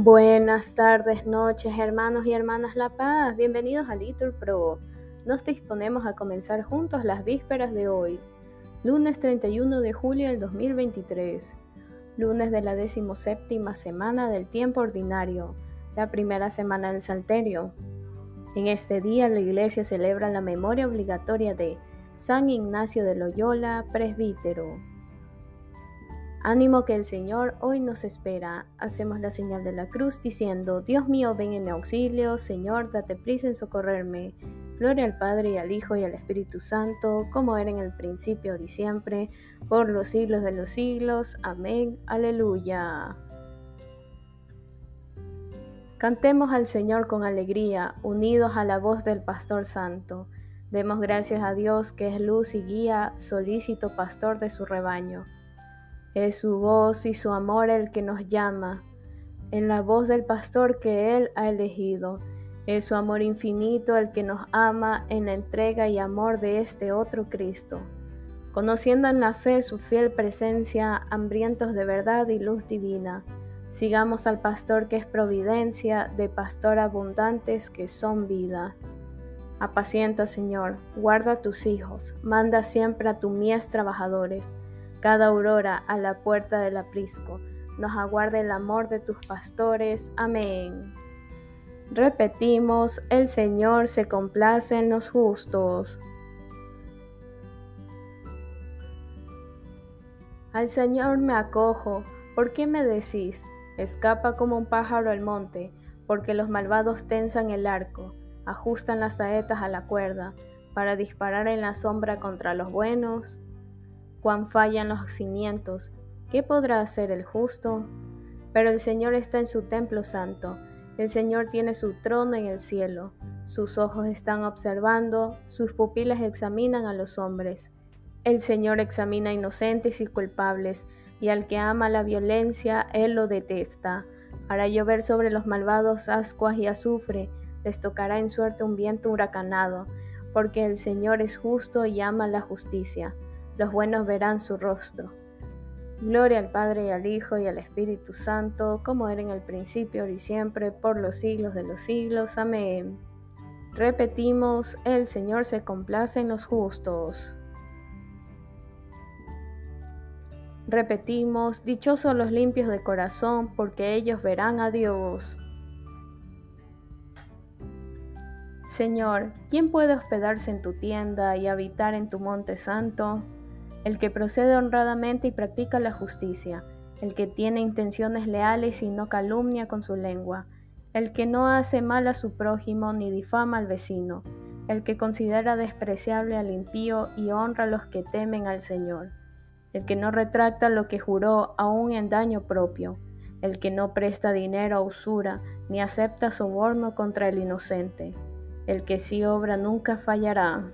Buenas tardes, noches, hermanos y hermanas La Paz. Bienvenidos a Little Pro. Nos disponemos a comenzar juntos las vísperas de hoy, lunes 31 de julio del 2023, lunes de la decimoséptima semana del tiempo ordinario, la primera semana del Salterio. En este día la Iglesia celebra la memoria obligatoria de San Ignacio de Loyola, presbítero. Ánimo que el Señor hoy nos espera. Hacemos la señal de la cruz diciendo, Dios mío, ven en mi auxilio, Señor, date prisa en socorrerme. Gloria al Padre y al Hijo y al Espíritu Santo, como era en el principio, ahora y siempre, por los siglos de los siglos. Amén. Aleluya. Cantemos al Señor con alegría, unidos a la voz del Pastor Santo. Demos gracias a Dios que es luz y guía, solícito pastor de su rebaño. Es su voz y su amor el que nos llama, en la voz del pastor que Él ha elegido. Es su amor infinito el que nos ama en la entrega y amor de este otro Cristo. Conociendo en la fe su fiel presencia, hambrientos de verdad y luz divina, sigamos al pastor que es providencia, de pastor abundantes que son vida. Apacienta, Señor, guarda tus hijos, manda siempre a tu mies trabajadores, cada aurora a la puerta del aprisco. Nos aguarda el amor de tus pastores. Amén. Repetimos, el Señor se complace en los justos. Al Señor me acojo. ¿Por qué me decís? Escapa como un pájaro al monte, porque los malvados tensan el arco, ajustan las saetas a la cuerda, para disparar en la sombra contra los buenos cuán fallan los cimientos, ¿qué podrá hacer el justo? Pero el Señor está en su templo santo, el Señor tiene su trono en el cielo, sus ojos están observando, sus pupilas examinan a los hombres. El Señor examina inocentes y culpables, y al que ama la violencia, Él lo detesta. Hará llover sobre los malvados ascuas y azufre, les tocará en suerte un viento huracanado, porque el Señor es justo y ama la justicia los buenos verán su rostro. Gloria al Padre y al Hijo y al Espíritu Santo, como era en el principio, ahora y siempre, por los siglos de los siglos. Amén. Repetimos, el Señor se complace en los justos. Repetimos, dichosos los limpios de corazón, porque ellos verán a Dios. Señor, ¿quién puede hospedarse en tu tienda y habitar en tu monte santo? El que procede honradamente y practica la justicia, el que tiene intenciones leales y no calumnia con su lengua, el que no hace mal a su prójimo ni difama al vecino, el que considera despreciable al impío y honra a los que temen al Señor, el que no retracta lo que juró aun en daño propio, el que no presta dinero a usura ni acepta soborno contra el inocente, el que sí obra nunca fallará.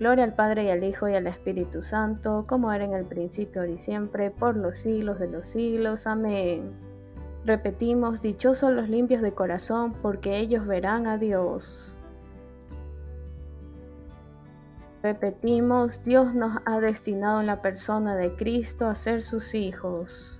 Gloria al Padre y al Hijo y al Espíritu Santo, como era en el principio, ahora y siempre, por los siglos de los siglos. Amén. Repetimos, dichosos los limpios de corazón, porque ellos verán a Dios. Repetimos, Dios nos ha destinado en la persona de Cristo a ser sus hijos.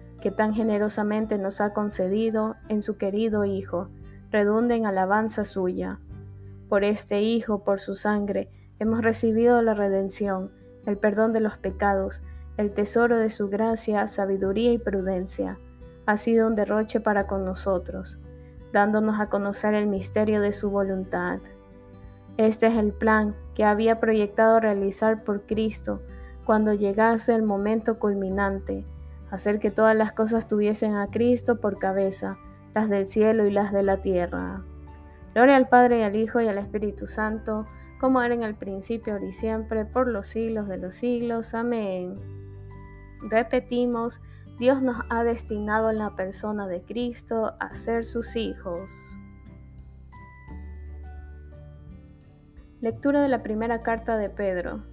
que tan generosamente nos ha concedido en su querido Hijo, redunde en alabanza suya. Por este Hijo, por su sangre, hemos recibido la redención, el perdón de los pecados, el tesoro de su gracia, sabiduría y prudencia. Ha sido un derroche para con nosotros, dándonos a conocer el misterio de su voluntad. Este es el plan que había proyectado realizar por Cristo cuando llegase el momento culminante hacer que todas las cosas tuviesen a Cristo por cabeza, las del cielo y las de la tierra. Gloria al Padre y al Hijo y al Espíritu Santo, como era en el principio, ahora y siempre, por los siglos de los siglos. Amén. Repetimos, Dios nos ha destinado en la persona de Cristo a ser sus hijos. Lectura de la primera carta de Pedro.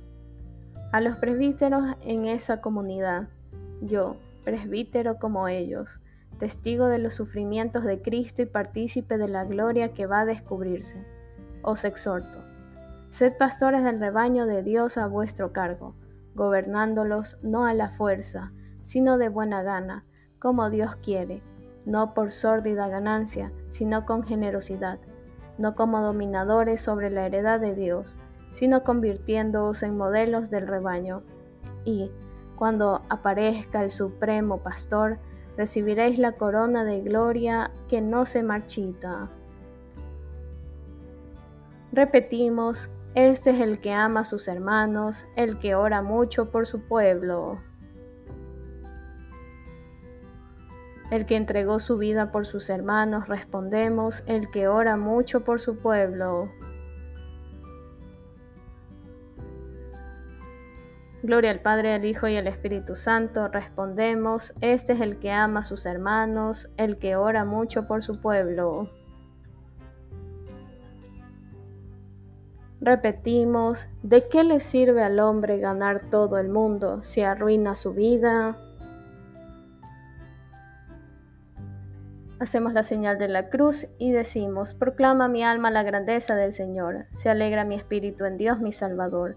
A los presbíteros en esa comunidad, yo, presbítero como ellos, testigo de los sufrimientos de Cristo y partícipe de la gloria que va a descubrirse, os exhorto. Sed pastores del rebaño de Dios a vuestro cargo, gobernándolos no a la fuerza, sino de buena gana, como Dios quiere, no por sórdida ganancia, sino con generosidad, no como dominadores sobre la heredad de Dios, sino convirtiéndoos en modelos del rebaño. Y, cuando aparezca el Supremo Pastor, recibiréis la corona de gloria que no se marchita. Repetimos, este es el que ama a sus hermanos, el que ora mucho por su pueblo. El que entregó su vida por sus hermanos, respondemos, el que ora mucho por su pueblo. Gloria al Padre, al Hijo y al Espíritu Santo, respondemos, este es el que ama a sus hermanos, el que ora mucho por su pueblo. Repetimos, ¿de qué le sirve al hombre ganar todo el mundo si arruina su vida? Hacemos la señal de la cruz y decimos, proclama mi alma la grandeza del Señor, se alegra mi espíritu en Dios mi Salvador,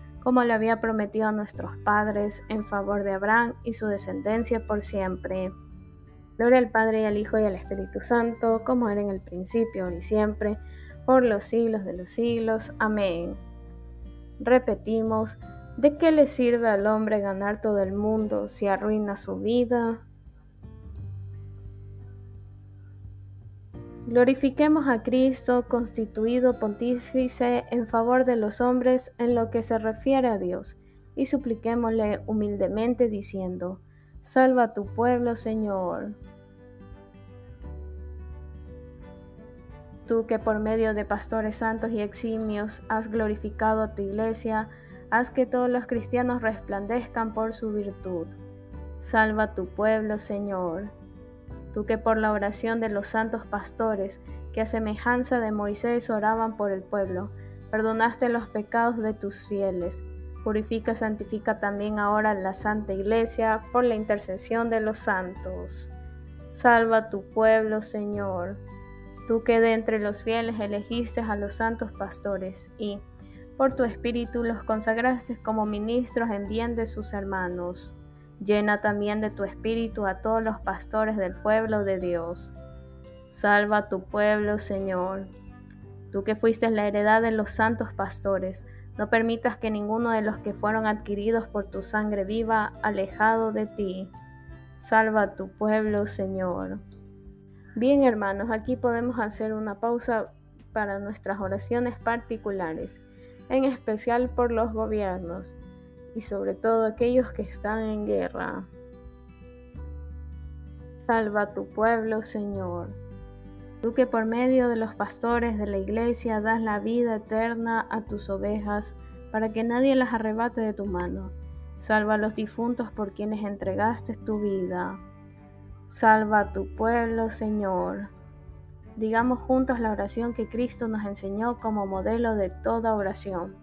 como le había prometido a nuestros padres en favor de Abraham y su descendencia por siempre. Gloria al Padre y al Hijo y al Espíritu Santo, como era en el principio, y siempre, por los siglos de los siglos. Amén. Repetimos, ¿de qué le sirve al hombre ganar todo el mundo si arruina su vida? Glorifiquemos a Cristo constituido pontífice en favor de los hombres en lo que se refiere a Dios, y supliquémosle humildemente diciendo, Salva tu pueblo, Señor. Tú que por medio de pastores santos y eximios has glorificado a tu iglesia, haz que todos los cristianos resplandezcan por su virtud. Salva tu pueblo, Señor tú que por la oración de los santos pastores, que a semejanza de Moisés oraban por el pueblo, perdonaste los pecados de tus fieles. Purifica, santifica también ahora la Santa Iglesia por la intercesión de los santos. Salva tu pueblo, Señor. Tú que de entre los fieles elegiste a los santos pastores y, por tu espíritu, los consagraste como ministros en bien de sus hermanos. Llena también de tu espíritu a todos los pastores del pueblo de Dios. Salva a tu pueblo, Señor. Tú que fuiste la heredad de los santos pastores, no permitas que ninguno de los que fueron adquiridos por tu sangre viva alejado de ti. Salva a tu pueblo, Señor. Bien, hermanos, aquí podemos hacer una pausa para nuestras oraciones particulares, en especial por los gobiernos y sobre todo aquellos que están en guerra. Salva tu pueblo, Señor. Tú que por medio de los pastores de la iglesia das la vida eterna a tus ovejas, para que nadie las arrebate de tu mano. Salva a los difuntos por quienes entregaste tu vida. Salva a tu pueblo, Señor. Digamos juntos la oración que Cristo nos enseñó como modelo de toda oración.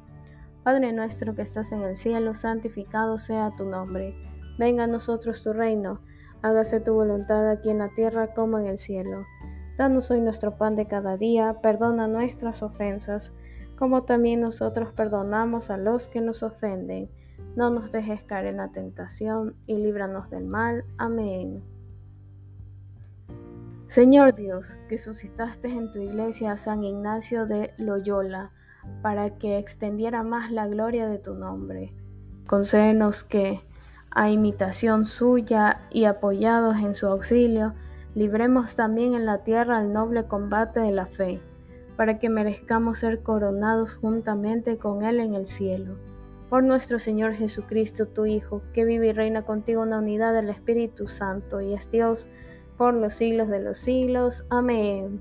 Padre nuestro que estás en el cielo, santificado sea tu nombre. Venga a nosotros tu reino. Hágase tu voluntad aquí en la tierra como en el cielo. Danos hoy nuestro pan de cada día. Perdona nuestras ofensas, como también nosotros perdonamos a los que nos ofenden. No nos dejes caer en la tentación y líbranos del mal. Amén. Señor Dios, que suscitaste en tu iglesia a San Ignacio de Loyola, para que extendiera más la gloria de tu nombre. Concédenos que, a imitación suya y apoyados en su auxilio, libremos también en la tierra el noble combate de la fe, para que merezcamos ser coronados juntamente con Él en el cielo. Por nuestro Señor Jesucristo, tu Hijo, que vive y reina contigo en la unidad del Espíritu Santo, y es Dios por los siglos de los siglos. Amén.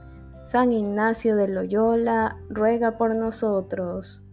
San Ignacio de Loyola, ruega por nosotros.